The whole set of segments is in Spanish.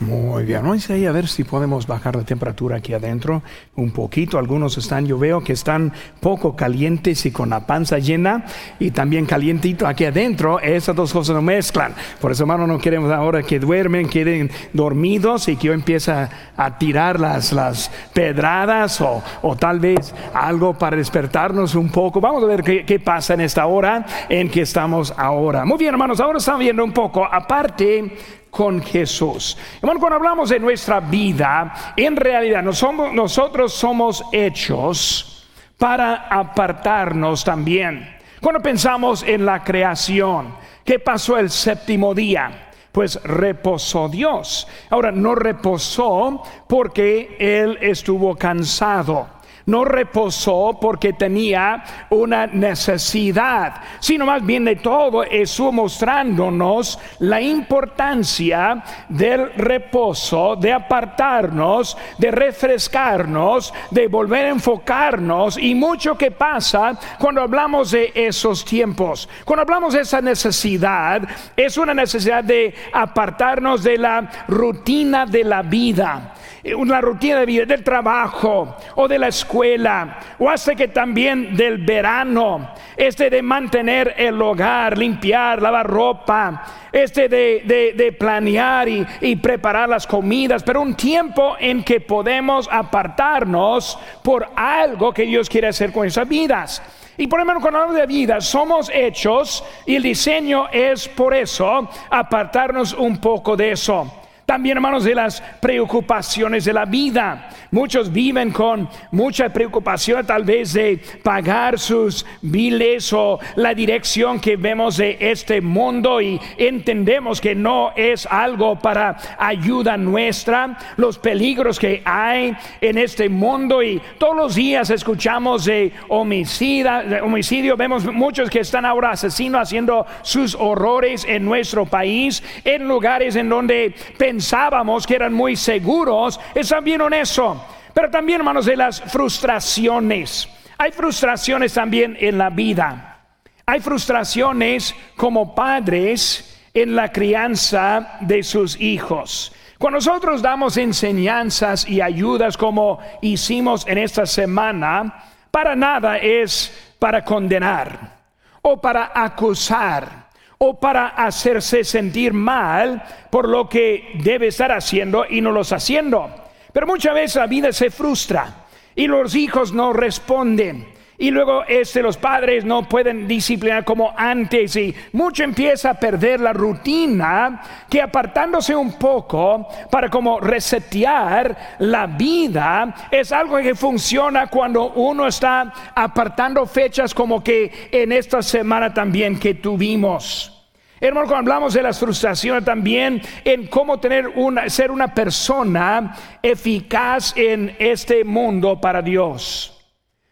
Muy bien, vamos a ver si podemos bajar la temperatura aquí adentro un poquito. Algunos están, yo veo que están poco calientes y con la panza llena y también calientito aquí adentro. Esas dos cosas no mezclan. Por eso, hermano, no queremos ahora que duermen, queden dormidos y que yo empiece a tirar las, las pedradas o, o, tal vez algo para despertarnos un poco. Vamos a ver qué, qué pasa en esta hora en que estamos ahora. Muy bien, hermanos, ahora estamos viendo un poco, aparte con Jesús. Hermano, cuando hablamos de nuestra vida, en realidad nosotros somos hechos para apartarnos también. Cuando pensamos en la creación, ¿qué pasó el séptimo día? Pues reposó Dios. Ahora, no reposó porque Él estuvo cansado no reposó porque tenía una necesidad, sino más bien de todo eso mostrándonos la importancia del reposo, de apartarnos, de refrescarnos, de volver a enfocarnos y mucho que pasa cuando hablamos de esos tiempos. Cuando hablamos de esa necesidad, es una necesidad de apartarnos de la rutina de la vida una rutina de vida, del trabajo o de la escuela, o hace que también del verano, este de mantener el hogar, limpiar, lavar ropa, este de, planear y, y, preparar las comidas, pero un tiempo en que podemos apartarnos por algo que Dios quiere hacer con esas vidas. Y por ejemplo, cuando hablamos de vida, somos hechos y el diseño es por eso apartarnos un poco de eso. También, hermanos, de las preocupaciones de la vida. Muchos viven con mucha preocupación tal vez de pagar sus biles o la dirección que vemos de este mundo y entendemos que no es algo para ayuda nuestra, los peligros que hay en este mundo y todos los días escuchamos de, homicida, de homicidio, vemos muchos que están ahora asesinos haciendo sus horrores en nuestro país, en lugares en donde pensamos pensábamos que eran muy seguros, están bien en eso. Pero también, hermanos, de las frustraciones. Hay frustraciones también en la vida. Hay frustraciones como padres en la crianza de sus hijos. Cuando nosotros damos enseñanzas y ayudas como hicimos en esta semana, para nada es para condenar o para acusar o para hacerse sentir mal por lo que debe estar haciendo y no lo está haciendo. Pero muchas veces la vida se frustra y los hijos no responden. Y luego este, los padres no pueden disciplinar como antes y mucho empieza a perder la rutina que apartándose un poco para como resetear la vida es algo que funciona cuando uno está apartando fechas como que en esta semana también que tuvimos. Hermano, cuando hablamos de las frustraciones también en cómo tener una, ser una persona eficaz en este mundo para Dios.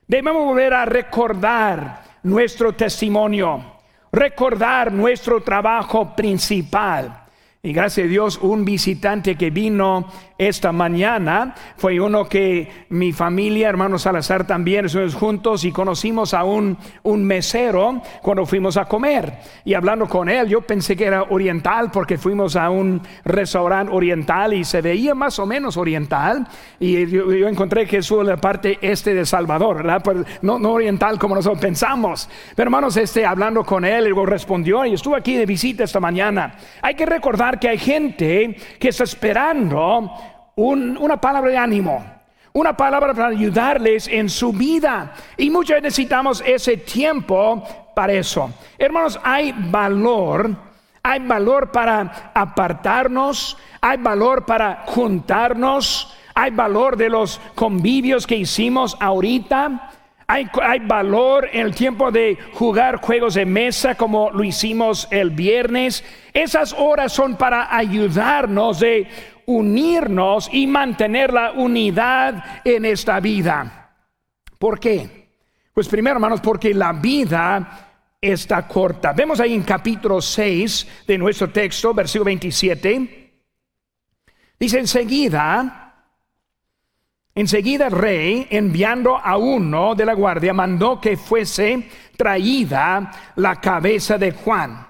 Debemos volver a recordar nuestro testimonio, recordar nuestro trabajo principal. Y gracias a Dios, un visitante que vino esta mañana fue uno que mi familia, hermano Salazar también, estuvimos juntos y conocimos a un, un mesero cuando fuimos a comer. Y hablando con él, yo pensé que era oriental porque fuimos a un restaurante oriental y se veía más o menos oriental. Y yo, encontré que es la parte este de Salvador, ¿verdad? Pues no, no oriental como nosotros pensamos. Pero hermanos, este, hablando con él, él respondió y estuvo aquí de visita esta mañana. Hay que recordar que hay gente que está esperando una palabra de ánimo, una palabra para ayudarles en su vida. Y muchas veces necesitamos ese tiempo para eso. Hermanos, hay valor, hay valor para apartarnos, hay valor para juntarnos, hay valor de los convivios que hicimos ahorita. Hay, valor en el tiempo de jugar juegos de mesa como lo hicimos el viernes. Esas horas son para ayudarnos de unirnos y mantener la unidad en esta vida. ¿Por qué? Pues primero, hermanos, porque la vida está corta. Vemos ahí en capítulo 6 de nuestro texto, versículo 27. Dice enseguida, Enseguida el rey, enviando a uno de la guardia, mandó que fuese traída la cabeza de Juan.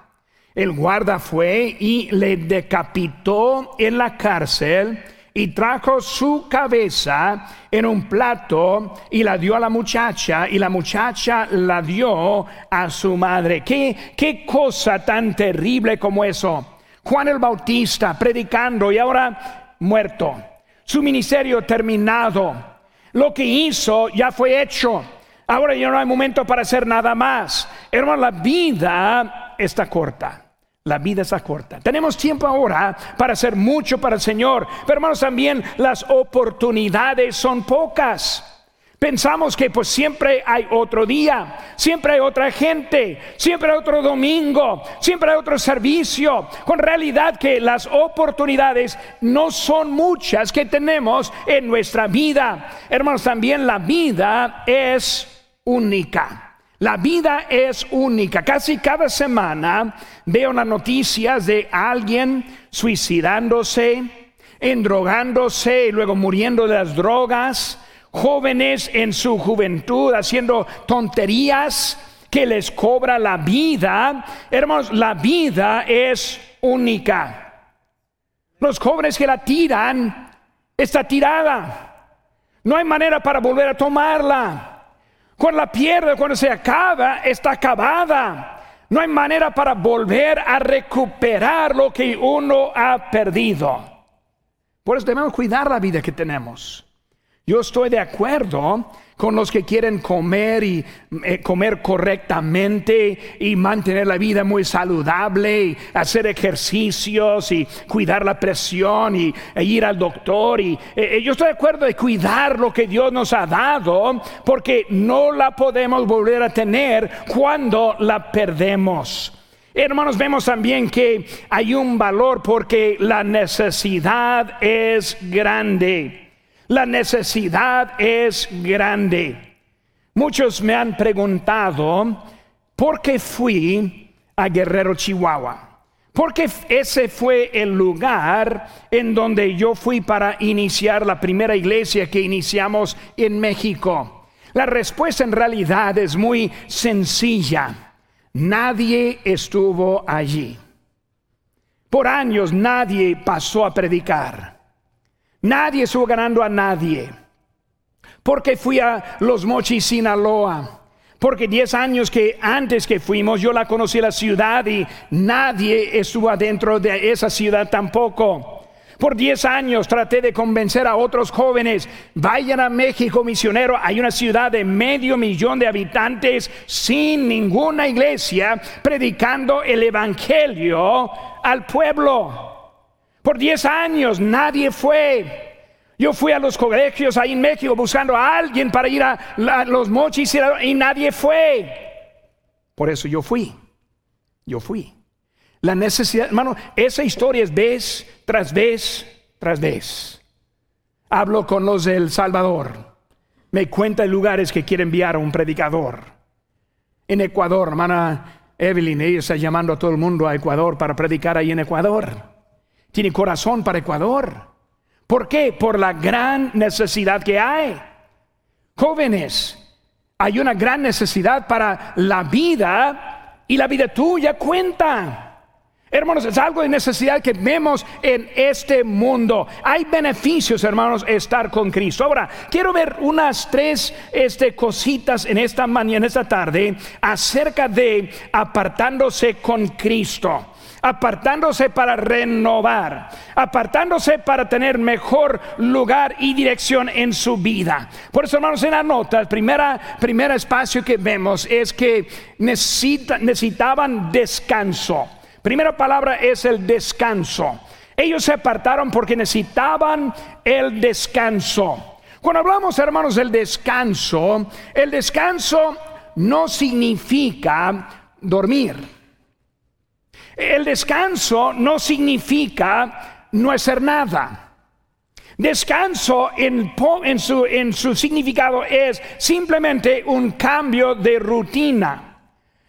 El guarda fue y le decapitó en la cárcel y trajo su cabeza en un plato y la dio a la muchacha y la muchacha la dio a su madre. ¿Qué, qué cosa tan terrible como eso? Juan el Bautista predicando y ahora muerto. Su ministerio terminado. Lo que hizo ya fue hecho. Ahora ya no hay momento para hacer nada más. Hermano, la vida está corta. La vida está corta. Tenemos tiempo ahora para hacer mucho para el Señor. Pero hermanos, también las oportunidades son pocas. Pensamos que pues siempre hay otro día, siempre hay otra gente, siempre hay otro domingo, siempre hay otro servicio. Con realidad que las oportunidades no son muchas que tenemos en nuestra vida. Hermanos, también la vida es única. La vida es única. Casi cada semana veo las noticias de alguien suicidándose, endrogándose y luego muriendo de las drogas. Jóvenes en su juventud haciendo tonterías que les cobra la vida. Hermanos, la vida es única. Los jóvenes que la tiran, está tirada. No hay manera para volver a tomarla. Cuando la pierde, cuando se acaba, está acabada. No hay manera para volver a recuperar lo que uno ha perdido. Por eso debemos cuidar la vida que tenemos. Yo estoy de acuerdo con los que quieren comer y eh, comer correctamente y mantener la vida muy saludable y hacer ejercicios y cuidar la presión y e ir al doctor y eh, eh, yo estoy de acuerdo de cuidar lo que Dios nos ha dado porque no la podemos volver a tener cuando la perdemos. Hermanos, vemos también que hay un valor porque la necesidad es grande. La necesidad es grande. Muchos me han preguntado por qué fui a Guerrero, Chihuahua. Porque ese fue el lugar en donde yo fui para iniciar la primera iglesia que iniciamos en México. La respuesta en realidad es muy sencilla. Nadie estuvo allí. Por años nadie pasó a predicar. Nadie estuvo ganando a nadie. Porque fui a Los Mochis, Sinaloa. Porque diez años que antes que fuimos, yo la conocí la ciudad y nadie estuvo adentro de esa ciudad tampoco. Por diez años traté de convencer a otros jóvenes, vayan a México misionero, hay una ciudad de medio millón de habitantes sin ninguna iglesia, predicando el Evangelio al pueblo. Por 10 años nadie fue. Yo fui a los colegios ahí en México buscando a alguien para ir a, los mochis y, nadie fue. Por eso yo fui. Yo fui. La necesidad, hermano, esa historia es vez tras vez tras vez. Hablo con los del Salvador. Me cuenta de lugares que quiere enviar a un predicador. En Ecuador, hermana Evelyn, ella está llamando a todo el mundo a Ecuador para predicar ahí en Ecuador tiene corazón para Ecuador. ¿Por qué? Por la gran necesidad que hay. Jóvenes, hay una gran necesidad para la vida y la vida tuya cuenta. Hermanos, es algo de necesidad que vemos en este mundo. Hay beneficios, hermanos, estar con Cristo. Ahora, quiero ver unas tres este, cositas en esta mañana, en esta tarde, acerca de apartándose con Cristo apartándose para renovar, apartándose para tener mejor lugar y dirección en su vida. Por eso, hermanos, en la nota, el primera, primer espacio que vemos es que necesitaban descanso. Primera palabra es el descanso. Ellos se apartaron porque necesitaban el descanso. Cuando hablamos, hermanos, del descanso, el descanso no significa dormir. El descanso no significa no hacer nada. Descanso en, su, en su significado es simplemente un cambio de rutina.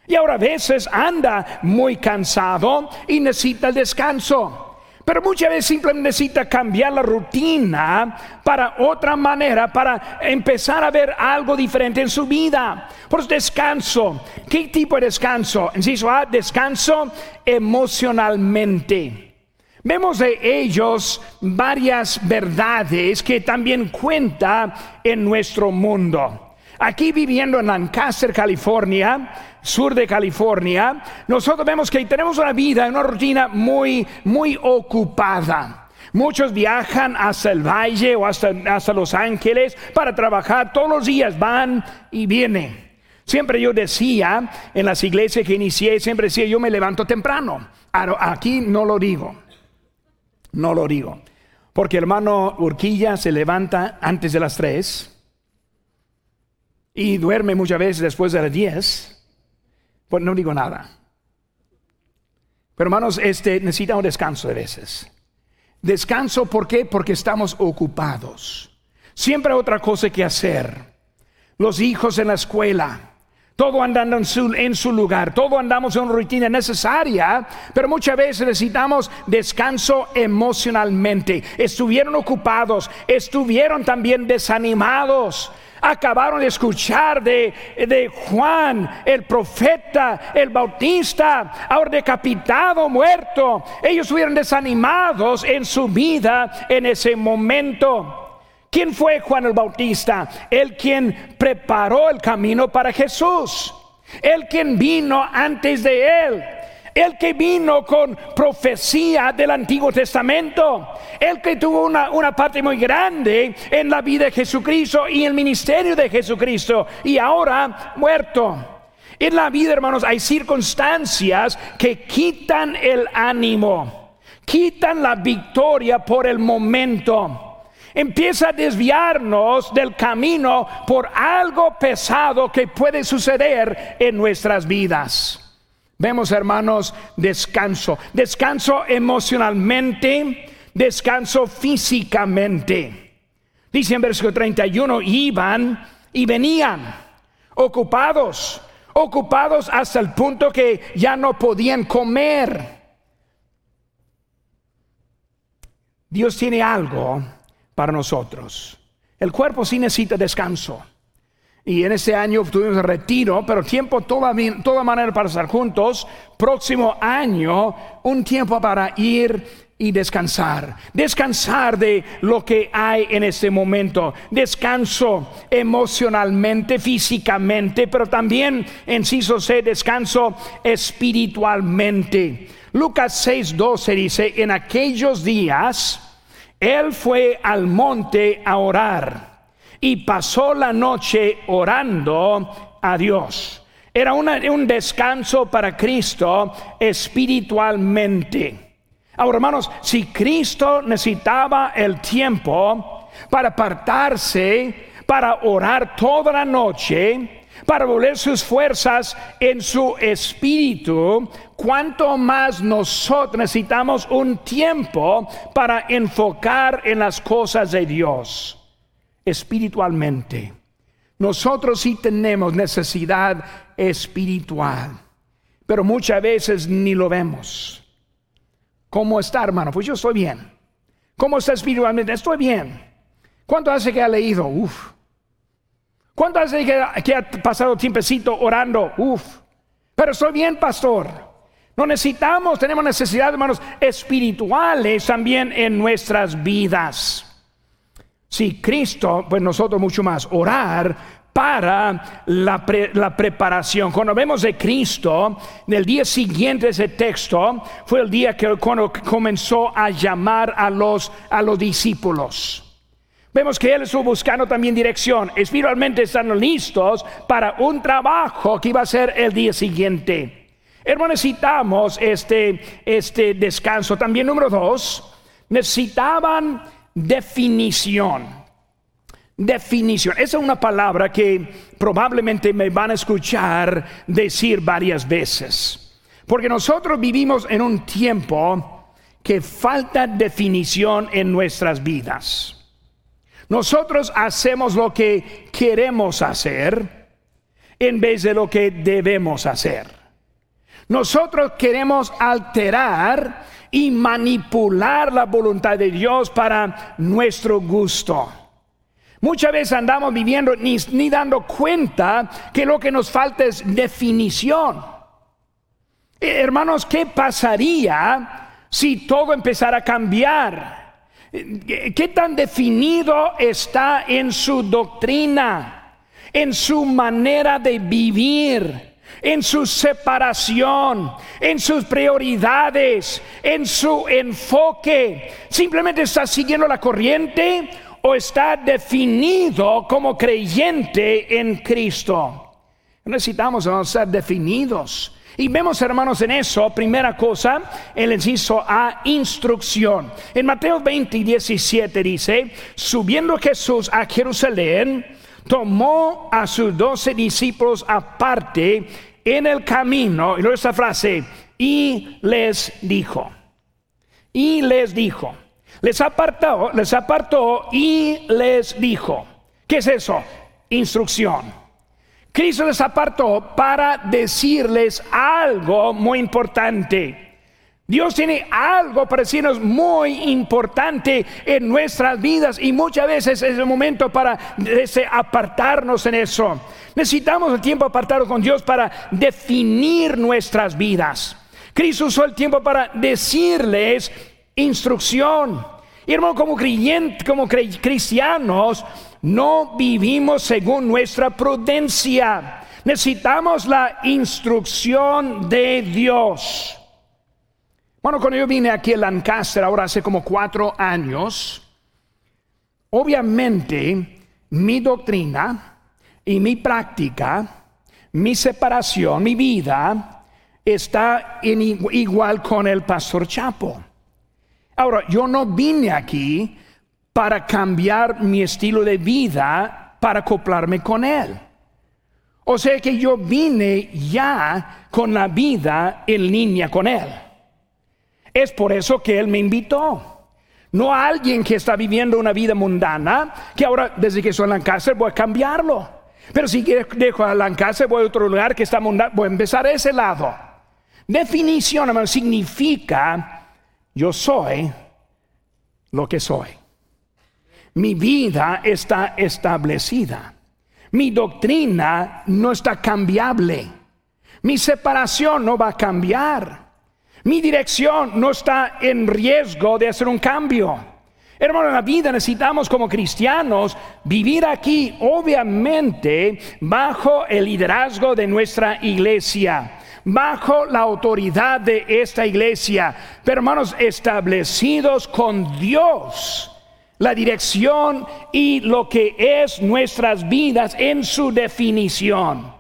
Y ahora a veces anda muy cansado y necesita el descanso. Pero muchas veces simplemente necesita cambiar la rutina para otra manera, para empezar a ver algo diferente en su vida. Por eso descanso. ¿Qué tipo de descanso? Inciso A, descanso emocionalmente. Vemos de ellos varias verdades que también cuenta en nuestro mundo. Aquí viviendo en Lancaster, California, sur de California, nosotros vemos que tenemos una vida, una rutina muy, muy ocupada. Muchos viajan hasta el valle o hasta, Los Ángeles para trabajar. Todos los días van y vienen. Siempre yo decía en las iglesias que inicié, siempre decía yo me levanto temprano. Aquí no lo digo. No lo digo. Porque hermano Urquilla se levanta antes de las tres y duerme muchas veces después de las diez. Pues no digo nada. Pero hermanos, este necesita un descanso de veces. Descanso, ¿por qué? Porque estamos ocupados. Siempre hay otra cosa que hacer. Los hijos en la escuela, todo andando en su, en su, lugar, todo andamos en una rutina necesaria, pero muchas veces necesitamos descanso emocionalmente. Estuvieron ocupados, estuvieron también desanimados. Acabaron de escuchar de, de Juan, el profeta, el bautista, ahora decapitado, muerto. Ellos estuvieron desanimados en su vida en ese momento. ¿Quién fue Juan el Bautista? El quien preparó el camino para Jesús. El quien vino antes de él. El que vino con profecía del Antiguo Testamento. El que tuvo una, una, parte muy grande en la vida de Jesucristo y el ministerio de Jesucristo. Y ahora muerto. En la vida, hermanos, hay circunstancias que quitan el ánimo. Quitan la victoria por el momento empieza a desviarnos del camino por algo pesado que puede suceder en nuestras vidas. Vemos, hermanos, descanso, descanso emocionalmente, descanso físicamente. Dice en versículo 31, iban y venían, ocupados, ocupados hasta el punto que ya no podían comer. Dios tiene algo para nosotros. El cuerpo sí necesita descanso. Y en este año tuvimos retiro, pero tiempo toda, toda manera para estar juntos. Próximo año, un tiempo para ir y descansar. Descansar de lo que hay en este momento. Descanso emocionalmente, físicamente, pero también, en C, descanso espiritualmente. Lucas 6:12 dice, en aquellos días, él fue al monte a orar y pasó la noche orando a Dios. Era un descanso para Cristo espiritualmente. Ahora, hermanos, si Cristo necesitaba el tiempo para apartarse, para orar toda la noche, para volver sus fuerzas en su espíritu, cuanto más nosotros necesitamos un tiempo para enfocar en las cosas de Dios espiritualmente. Nosotros sí tenemos necesidad espiritual, pero muchas veces ni lo vemos. ¿Cómo está, hermano? Pues yo estoy bien. ¿Cómo está espiritualmente? Estoy bien. ¿Cuánto hace que ha leído? Uf. ¿Cuánto hace que, ha pasado tiempecito orando? Uf, pero estoy bien, pastor. No necesitamos, tenemos necesidad, hermanos, espirituales también en nuestras vidas. Si Cristo, pues nosotros mucho más, orar para la, la, preparación. Cuando vemos de Cristo, el día siguiente de ese texto, fue el día que cuando comenzó a llamar a los, a los discípulos. Vemos que Él estuvo buscando también dirección. Espiritualmente están listos para un trabajo que iba a ser el día siguiente. Hermanos, necesitamos este, este descanso. También número dos, necesitaban definición. Definición. Esa es una palabra que probablemente me van a escuchar decir varias veces. Porque nosotros vivimos en un tiempo que falta definición en nuestras vidas. Nosotros hacemos lo que queremos hacer en vez de lo que debemos hacer. Nosotros queremos alterar y manipular la voluntad de Dios para nuestro gusto. Muchas veces andamos viviendo ni, ni, dando cuenta que lo que nos falta es definición. Eh, hermanos, ¿qué pasaría si todo empezara a cambiar? Eh, ¿Qué tan definido está en su doctrina, en su manera de vivir? En su separación, en sus prioridades, en su enfoque. Simplemente está siguiendo la corriente o está definido como creyente en Cristo. Necesitamos ser definidos. Y vemos, hermanos, en eso, primera cosa, el inciso a instrucción. En Mateo 20 y 17 dice, subiendo Jesús a Jerusalén, tomó a sus doce discípulos aparte en el camino, y luego esta frase, y les dijo, y les dijo, les apartó, les apartó y les dijo, ¿qué es eso? Instrucción. Cristo les apartó para decirles algo muy importante. Dios tiene algo para decirnos muy importante en nuestras vidas y muchas veces es el momento para apartarnos en eso. Necesitamos el tiempo apartado con Dios para definir nuestras vidas. Cristo usó el tiempo para decirles instrucción. Y hermano, como, creyentes, como cristianos, no vivimos según nuestra prudencia. Necesitamos la instrucción de Dios. Bueno, cuando yo vine aquí a Lancaster, ahora hace como cuatro años, obviamente mi doctrina y mi práctica, mi separación, mi vida, está en igual con el pastor Chapo. Ahora, yo no vine aquí para cambiar mi estilo de vida para acoplarme con él. O sea que yo vine ya con la vida en línea con él. Es por eso que Él me invitó. No a alguien que está viviendo una vida mundana, que ahora desde que soy en Lancaster voy a cambiarlo. Pero si dejo a Lancaster, voy a otro lugar que está mundano, voy a empezar a ese lado. Definición, hermano, significa yo soy lo que soy. Mi vida está establecida. Mi doctrina no está cambiable. Mi separación no va a cambiar. Mi dirección no está en riesgo de hacer un cambio. Hermano, en la vida necesitamos como cristianos vivir aquí, obviamente, bajo el liderazgo de nuestra iglesia, bajo la autoridad de esta iglesia, pero hermanos, establecidos con Dios, la dirección y lo que es nuestras vidas en su definición.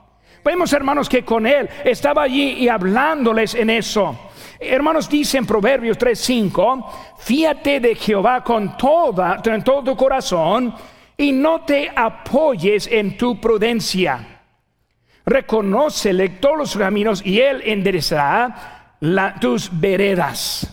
Vemos, hermanos, que con Él estaba allí y hablándoles en eso. Hermanos, dice en Proverbios 3:5, fíate de Jehová con toda, todo tu corazón y no te apoyes en tu prudencia. Reconócele todos los caminos y él enderezará tus veredas.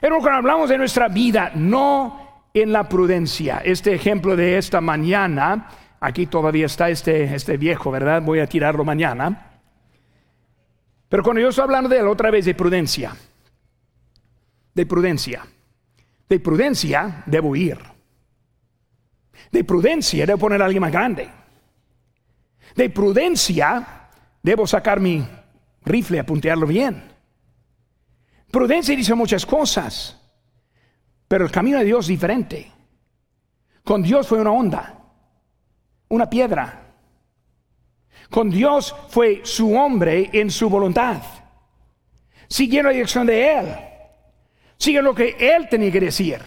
Hermanos, cuando hablamos de nuestra vida, no en la prudencia. Este ejemplo de esta mañana, aquí todavía está este, este viejo, ¿verdad? Voy a tirarlo mañana. Pero cuando yo estoy hablando de él otra vez de prudencia, de prudencia, de prudencia debo ir. De prudencia debo poner a alguien más grande. De prudencia debo sacar mi rifle, apuntearlo bien. Prudencia dice muchas cosas, pero el camino de Dios es diferente. Con Dios fue una onda, una piedra, con Dios fue su hombre en su voluntad. Siguiendo la dirección de Él. Siguiendo lo que Él tenía que decir.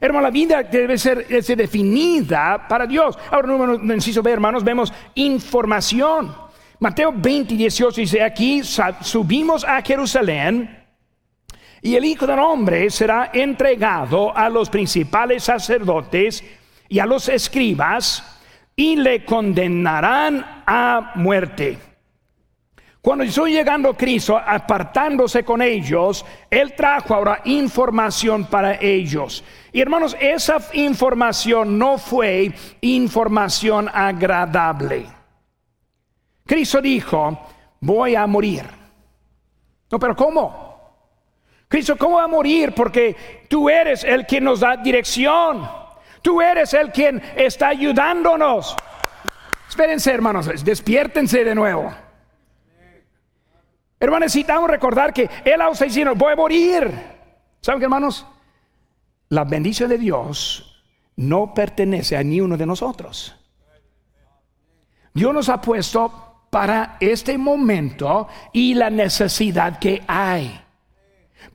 Hermano, la vida debe ser, definida para Dios. Ahora, no necesito ver, hermanos, vemos información. Mateo 20, 18 dice aquí, subimos a Jerusalén y el Hijo del Hombre será entregado a los principales sacerdotes y a los escribas y le condenarán a muerte. Cuando estoy llegando Cristo, apartándose con ellos, Él trajo ahora información para ellos. Y hermanos, esa información no fue información agradable. Cristo dijo, voy a morir. No, pero ¿cómo? Cristo, ¿cómo va a morir? Porque tú eres el que nos da dirección. Tú eres el quien está ayudándonos. Espérense, hermanos, despiértense de nuevo. Hermanos, necesitamos recordar que Él está diciendo, voy a morir. ¿Saben qué, hermanos? La bendición de Dios no pertenece a ni uno de nosotros. Dios nos ha puesto para este momento y la necesidad que hay.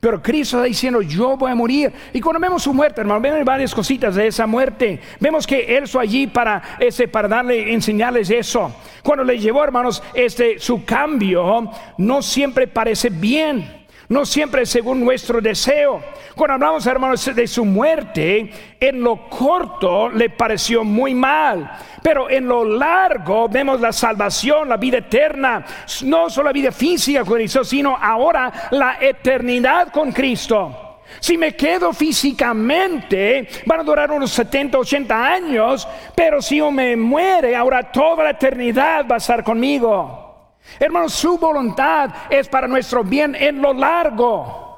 Pero Cristo está diciendo, yo voy a morir. Y cuando vemos su muerte, hermano, vemos varias cositas de esa muerte. Vemos que Él fue allí para, ese, para darle, enseñarles eso. Cuando le llevó, hermanos, este, su cambio no siempre parece bien no siempre según nuestro deseo. Cuando hablamos, hermanos, de su muerte, en lo corto le pareció muy mal, pero en lo largo vemos la salvación, la vida eterna, no solo la vida física con Cristo, sino ahora la eternidad con Cristo. Si me quedo físicamente, van a durar unos 70, 80 años, pero si yo me muere, ahora toda la eternidad va a estar conmigo. Hermanos, su voluntad es para nuestro bien en lo largo.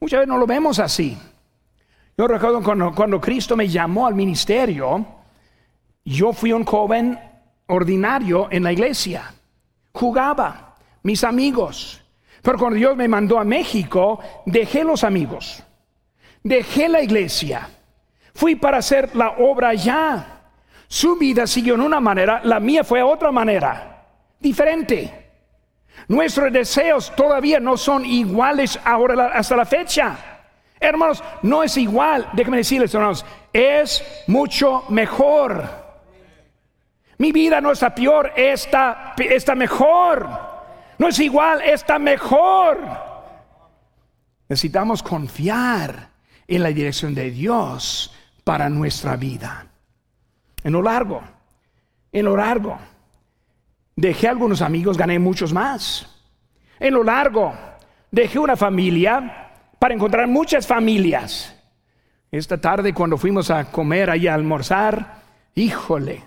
Muchas veces no lo vemos así. Yo recuerdo cuando, cuando Cristo me llamó al ministerio, yo fui un joven ordinario en la iglesia. Jugaba, mis amigos. Pero cuando Dios me mandó a México, dejé los amigos. Dejé la iglesia. Fui para hacer la obra allá. Su vida siguió en una manera, la mía fue a otra manera diferente. Nuestros deseos todavía no son iguales ahora hasta la fecha. Hermanos, no es igual. Déjenme decirles, hermanos, es mucho mejor. Mi vida no está peor, está, está mejor. No es igual, está mejor. Necesitamos confiar en la dirección de Dios para nuestra vida. En lo largo, en lo largo. Dejé algunos amigos, gané muchos más. En lo largo, dejé una familia para encontrar muchas familias. Esta tarde cuando fuimos a comer y a almorzar, híjole,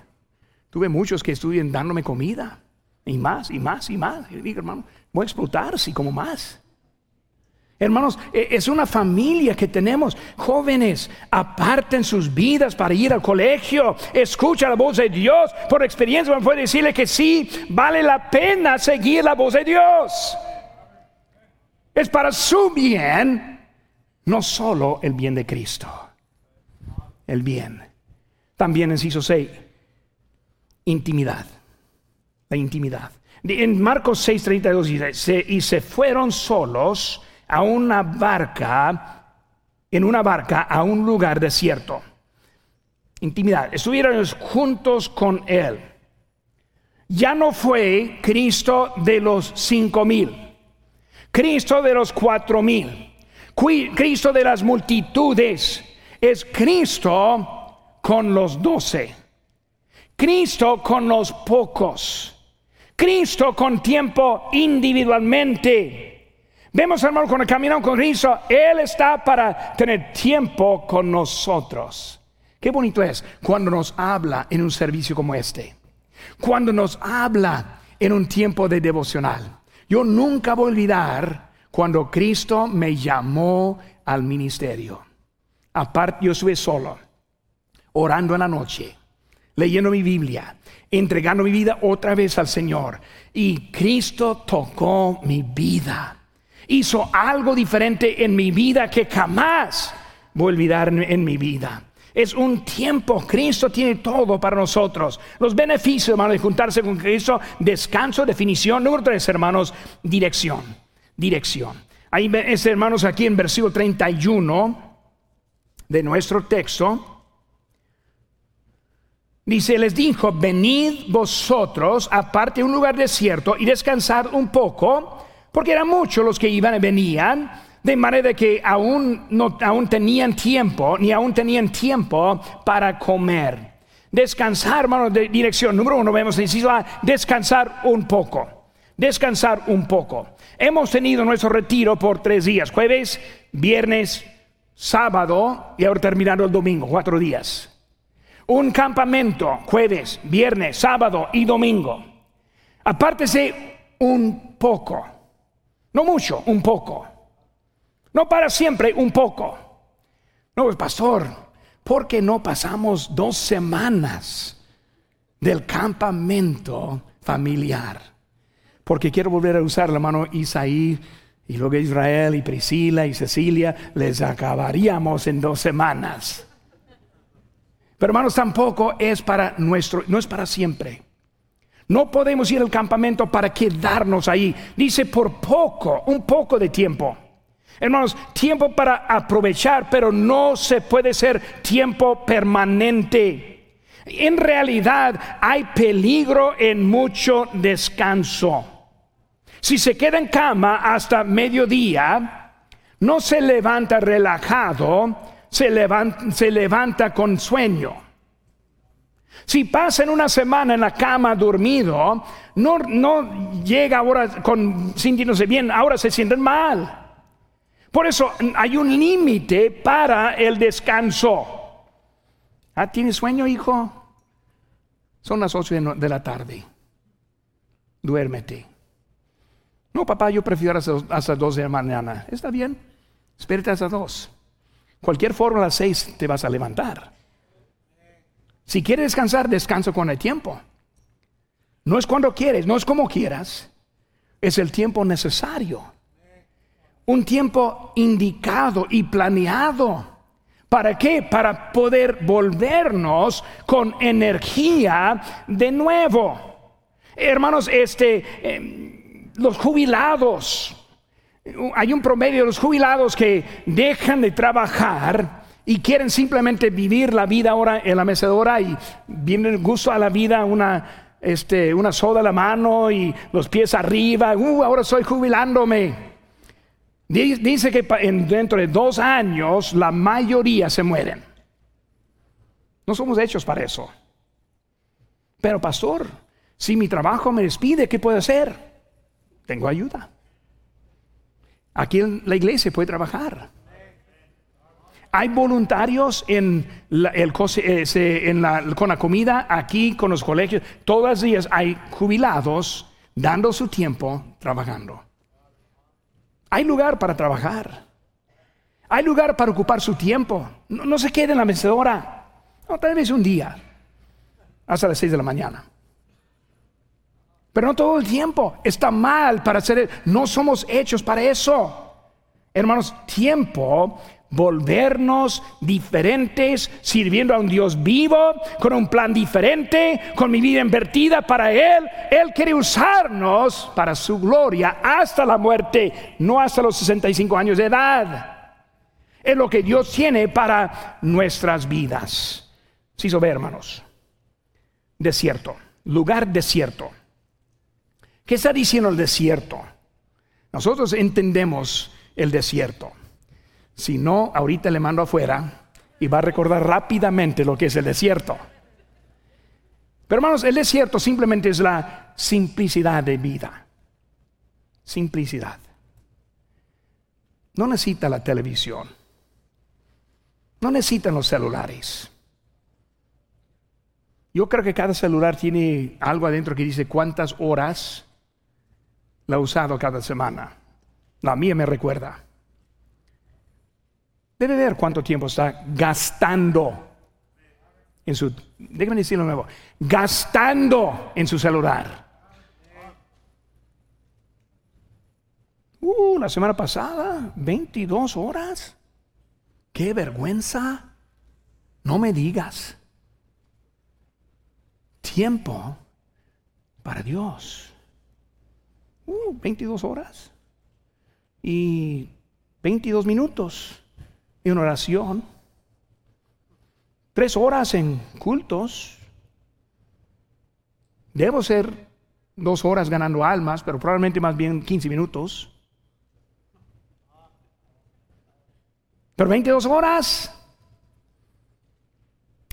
tuve muchos que estuvieron dándome comida. Y más, y más, y más. Y dije, hermano, voy a explotar, si como más. Hermanos, e, es una familia que tenemos. Jóvenes, aparten sus vidas para ir al colegio. Escucha la voz de Dios. Por experiencia me puede decirle que sí, vale la pena seguir la voz de Dios. Es para su bien, no solo el bien de Cristo. El bien. También en Ciso 6, intimidad. La intimidad. En Marcos 6:32 dice, y se fueron solos a una barca, en una barca a un lugar desierto. Intimidad. Estuvieron juntos con Él. Ya no fue Cristo de los cinco mil, Cristo de los cuatro mil, Cristo de las multitudes. Es Cristo con los doce. Cristo con los pocos. Cristo con tiempo individualmente. Vemos, hermano, cuando caminamos con Cristo, Él está para tener tiempo con nosotros. Qué bonito es cuando nos habla en un servicio como este. Cuando nos habla en un tiempo de devocional. Yo nunca voy a olvidar cuando Cristo me llamó al ministerio. Aparte, yo estuve solo, orando en la noche, leyendo mi Biblia, entregando mi vida otra vez al Señor. Y Cristo tocó mi vida hizo algo diferente en mi vida que jamás voy a olvidar en, mi vida. Es un tiempo, Cristo tiene todo para nosotros. Los beneficios, hermanos, de juntarse con Cristo, descanso, definición. Número tres, hermanos, dirección. Dirección. Ahí, hermanos, aquí en versículo 31 de nuestro texto. Dice, les dijo, venid vosotros aparte de un lugar desierto y descansad un poco porque eran muchos los que iban y venían, de manera que aún no aún tenían tiempo, ni aún tenían tiempo para comer. Descansar, hermano, de dirección número uno, vemos inciso A, descansar un poco. Descansar un poco. Hemos tenido nuestro retiro por tres días, jueves, viernes, sábado y ahora terminando el domingo, cuatro días. Un campamento, jueves, viernes, sábado y domingo. Apártese un poco No mucho, un poco. No para siempre, un poco. No, pastor, ¿por qué no pasamos dos semanas del campamento familiar? Porque quiero volver a usar la mano Isaí y luego Israel y Priscila y Cecilia, les acabaríamos en dos semanas. Pero hermanos, tampoco es para nuestro, no es para siempre. No podemos ir al campamento para quedarnos ahí. Dice por poco, un poco de tiempo. Hermanos, tiempo para aprovechar, pero no se puede ser tiempo permanente. En realidad hay peligro en mucho descanso. Si se queda en cama hasta mediodía, no se levanta relajado, se levanta, se levanta con sueño. Si pasan una semana en la cama dormido, no, llega ahora con sintiéndose bien, ahora se sienten mal. Por eso hay un límite para el descanso. ¿Ah, ¿Tienes sueño, hijo? Son las ocho de la tarde. Duérmete. No, papá, yo prefiero hasta, las dos de la mañana. Está bien, espérate hasta dos. Cualquier forma a las seis te vas a levantar. Si quieres descansar, descanso con el tiempo. No es cuando quieres, no es como quieras. Es el tiempo necesario. Un tiempo indicado y planeado. ¿Para qué? Para poder volvernos con energía de nuevo. Hermanos, este, em, los jubilados, hay un promedio de los jubilados que dejan de trabajar y quieren simplemente vivir la vida ahora en la mecedora y viene gusto a la vida una, este, una soda a la mano y los pies arriba, uh, ahora estoy jubilándome. Dice que dentro de dos años la mayoría se mueren. No somos hechos para eso. Pero pastor, si mi trabajo me despide, ¿qué puedo hacer? Tengo ayuda. Aquí en la iglesia puede trabajar. Hay voluntarios el, con la comida, aquí con los colegios. Todos los días hay jubilados dando su tiempo trabajando. Hay lugar para trabajar. Hay lugar para ocupar su tiempo. No, se quede en la mecedora. Tal vez un día. Hasta las seis de la mañana. Pero no todo el tiempo. Está mal para hacer. No somos hechos para eso. Hermanos, tiempo volvernos diferentes, sirviendo a un Dios vivo, con un plan diferente, con mi vida invertida para Él. Él quiere usarnos para su gloria hasta la muerte, no hasta los 65 años de edad. Es lo que Dios tiene para nuestras vidas. Si sí, ve, hermanos, desierto, lugar desierto. ¿Qué está diciendo el desierto? Nosotros entendemos el desierto. Si no, ahorita le mando afuera y va a recordar rápidamente lo que es el desierto. Pero hermanos, el desierto simplemente es la simplicidad de vida. Simplicidad. No necesita la televisión. No necesitan los celulares. Yo creo que cada celular tiene algo adentro que dice cuántas horas la ha usado cada semana. La mía me recuerda. Debe ver cuánto tiempo está gastando en su, déjame decirlo nuevo, gastando en su celular. Uh, la semana pasada, 22 horas. Qué vergüenza. No me digas. Tiempo para Dios. Uh, 22 horas. Y 22 minutos en oración, tres horas en cultos. Debo ser dos horas ganando almas, pero probablemente más bien 15 minutos. Pero 22 horas.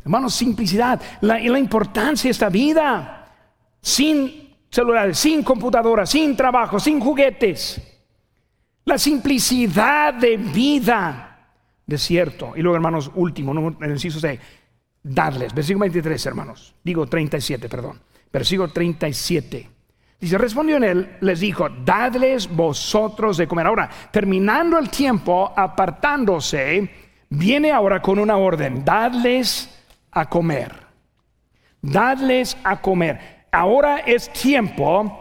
Hermanos, simplicidad, la, la importancia de esta vida, sin celulares, sin computadora, sin trabajo, sin juguetes. La simplicidad de vida desierto. Y luego, hermanos, último, no, el inciso darles. Versículo 23, hermanos. Digo 37, perdón. Versículo 37. Dice, respondió en él, les dijo, dadles vosotros de comer. Ahora, terminando el tiempo, apartándose, viene ahora con una orden, dadles a comer. Dadles a comer. Ahora es tiempo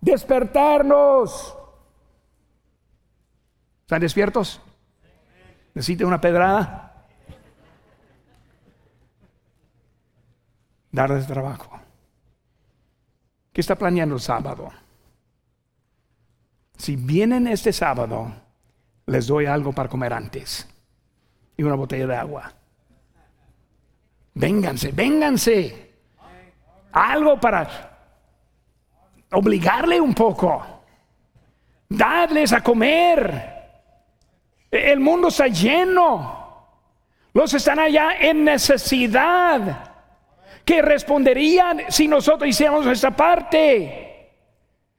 despertarnos. ¿Están despiertos? ¿Necesita una pedrada? Darles trabajo. ¿Qué está planeando el sábado? Si vienen este sábado, les doy algo para comer antes y una botella de agua. Vénganse, vénganse. Algo para obligarle un poco. Darles a comer. El mundo está lleno. Los están allá en necesidad que responderían si nosotros hiciéramos esta parte.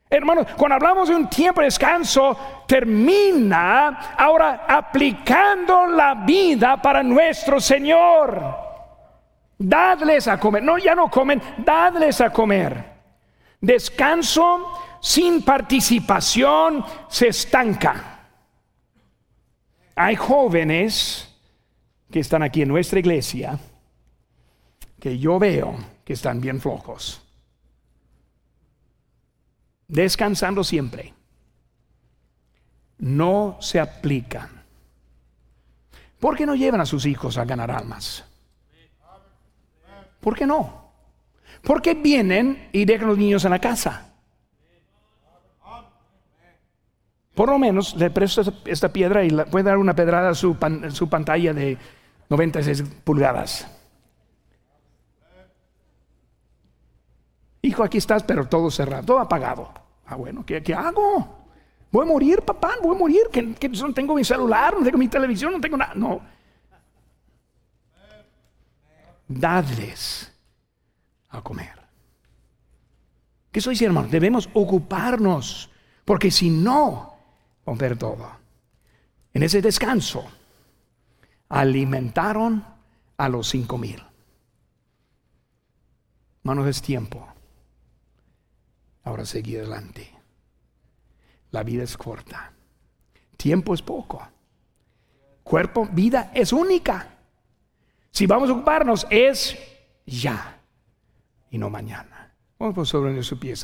Hermanos, cuando hablamos de un tiempo de descanso, termina ahora aplicando la vida para nuestro Señor. Dadles a comer. No, ya no comen, dadles a comer. Descanso sin participación se estanca. Hay jóvenes que están aquí en nuestra iglesia que yo veo que están bien flojos. Descansando siempre. No se aplican. ¿Por qué no llevan a sus hijos a ganar almas? ¿Por qué no? ¿Por qué vienen y dejan a los niños en la casa? Por lo menos le presto esta piedra y le puede dar una pedrada a su, pantalla de 96 pulgadas. Hijo, aquí estás, pero todo cerrado, todo apagado. Ah, bueno, ¿qué, hago? Voy a morir, papá, voy a morir. Que, no tengo mi celular, no tengo mi televisión, no tengo nada. No. Dadles a comer. ¿Qué soy, hermano? Debemos ocuparnos, porque si no, ver todo. En ese descanso, alimentaron a los cinco mil. Manos es tiempo Ahora seguir adelante. La vida es corta. Tiempo es poco. Cuerpo, vida es única. Si vamos a ocuparnos es ya y no mañana. Vamos por sobre su pieza.